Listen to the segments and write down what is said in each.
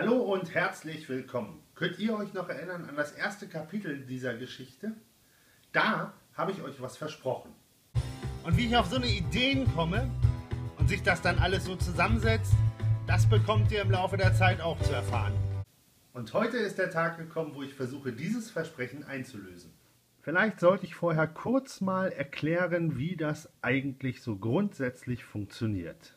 Hallo und herzlich willkommen. Könnt ihr euch noch erinnern an das erste Kapitel dieser Geschichte? Da habe ich euch was versprochen. Und wie ich auf so eine Ideen komme und sich das dann alles so zusammensetzt, das bekommt ihr im Laufe der Zeit auch zu erfahren. Und heute ist der Tag gekommen, wo ich versuche, dieses Versprechen einzulösen. Vielleicht sollte ich vorher kurz mal erklären, wie das eigentlich so grundsätzlich funktioniert.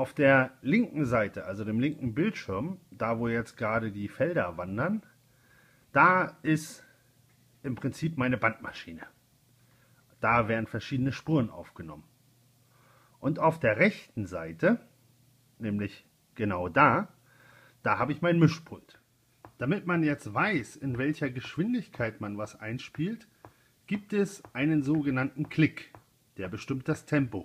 Auf der linken Seite, also dem linken Bildschirm, da wo jetzt gerade die Felder wandern, da ist im Prinzip meine Bandmaschine. Da werden verschiedene Spuren aufgenommen. Und auf der rechten Seite, nämlich genau da, da habe ich mein Mischpult. Damit man jetzt weiß, in welcher Geschwindigkeit man was einspielt, gibt es einen sogenannten Klick, der bestimmt das Tempo.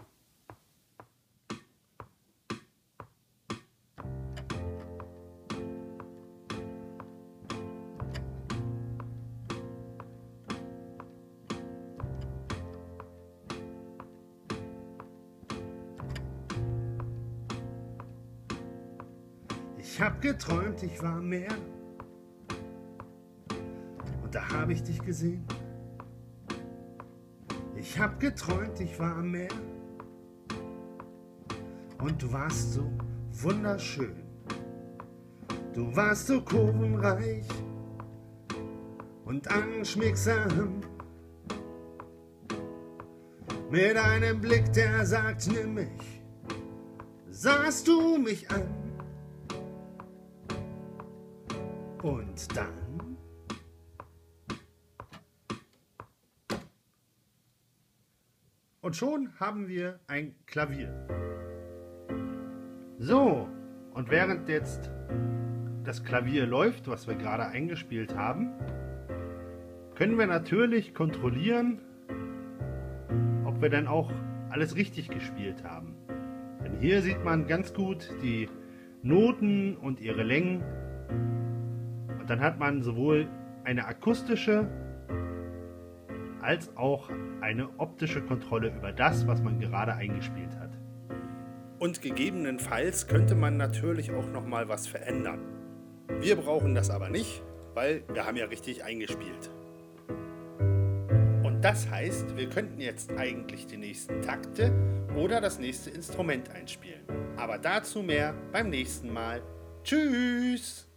Ich hab geträumt, ich war mehr. Und da hab ich dich gesehen. Ich hab geträumt, ich war mehr. Und du warst so wunderschön. Du warst so kurvenreich und anschmiegsam. Mit einem Blick, der sagt, nimm mich, sahst du mich an. Und dann Und schon haben wir ein Klavier. So, und während jetzt das Klavier läuft, was wir gerade eingespielt haben, können wir natürlich kontrollieren, ob wir dann auch alles richtig gespielt haben. Denn hier sieht man ganz gut die Noten und ihre Längen und dann hat man sowohl eine akustische als auch eine optische Kontrolle über das, was man gerade eingespielt hat. Und gegebenenfalls könnte man natürlich auch noch mal was verändern. Wir brauchen das aber nicht, weil wir haben ja richtig eingespielt. Und das heißt, wir könnten jetzt eigentlich die nächsten Takte oder das nächste Instrument einspielen. Aber dazu mehr beim nächsten Mal. Tschüss!